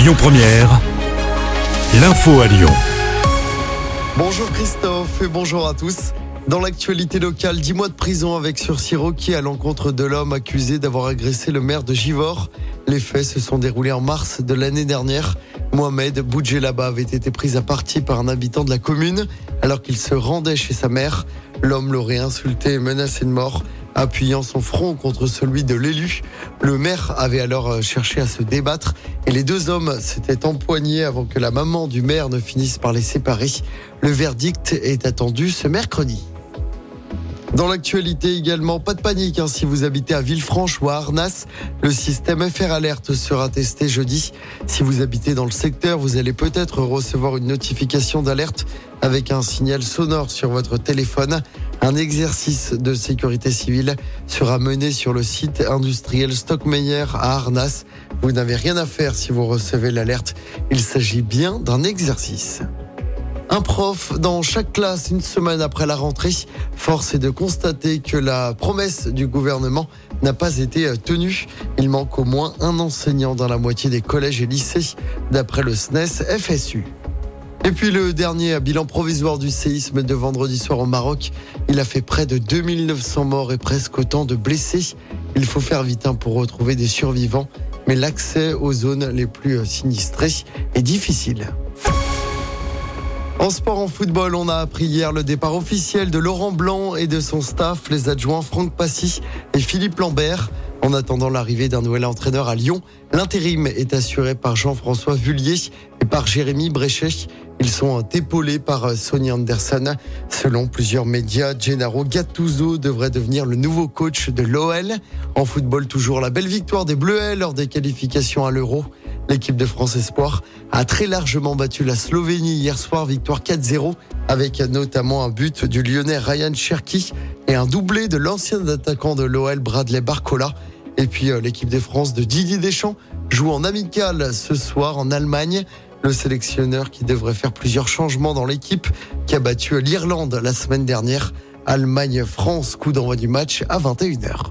Lyon Première, l'info à Lyon. Bonjour Christophe et bonjour à tous. Dans l'actualité locale, 10 mois de prison avec sursis requis à l'encontre de l'homme accusé d'avoir agressé le maire de Givors. Les faits se sont déroulés en mars de l'année dernière. Mohamed Boudjelaba avait été pris à partie par un habitant de la commune alors qu'il se rendait chez sa mère. L'homme l'aurait insulté et menacé de mort appuyant son front contre celui de l'élu. Le maire avait alors euh, cherché à se débattre et les deux hommes s'étaient empoignés avant que la maman du maire ne finisse par les séparer. Le verdict est attendu ce mercredi. Dans l'actualité également, pas de panique hein, si vous habitez à Villefranche ou à Arnas. Le système FR Alerte sera testé jeudi. Si vous habitez dans le secteur, vous allez peut-être recevoir une notification d'alerte avec un signal sonore sur votre téléphone. Un exercice de sécurité civile sera mené sur le site industriel Stockmeyer à Arnas. Vous n'avez rien à faire si vous recevez l'alerte. Il s'agit bien d'un exercice. Un prof dans chaque classe une semaine après la rentrée. Force est de constater que la promesse du gouvernement n'a pas été tenue. Il manque au moins un enseignant dans la moitié des collèges et lycées, d'après le SNES FSU. Et puis le dernier bilan provisoire du séisme de vendredi soir au Maroc, il a fait près de 2900 morts et presque autant de blessés. Il faut faire vite hein, pour retrouver des survivants, mais l'accès aux zones les plus sinistrées est difficile. En sport, en football, on a appris hier le départ officiel de Laurent Blanc et de son staff, les adjoints Franck Passy et Philippe Lambert. En attendant l'arrivée d'un nouvel entraîneur à Lyon, l'intérim est assuré par Jean-François Vullier et par Jérémy Bréchet. Ils sont épaulés par Sonny Anderson. Selon plusieurs médias, Gennaro Gattuso devrait devenir le nouveau coach de l'OL. En football, toujours la belle victoire des Bleuets lors des qualifications à l'Euro. L'équipe de France Espoir a très largement battu la Slovénie hier soir, victoire 4-0, avec notamment un but du lyonnais Ryan Cherki et un doublé de l'ancien attaquant de l'OL Bradley Barcola. Et puis euh, l'équipe de France de Didier Deschamps joue en amical ce soir en Allemagne. Le sélectionneur qui devrait faire plusieurs changements dans l'équipe qui a battu l'Irlande la semaine dernière. Allemagne-France, coup d'envoi du match à 21h.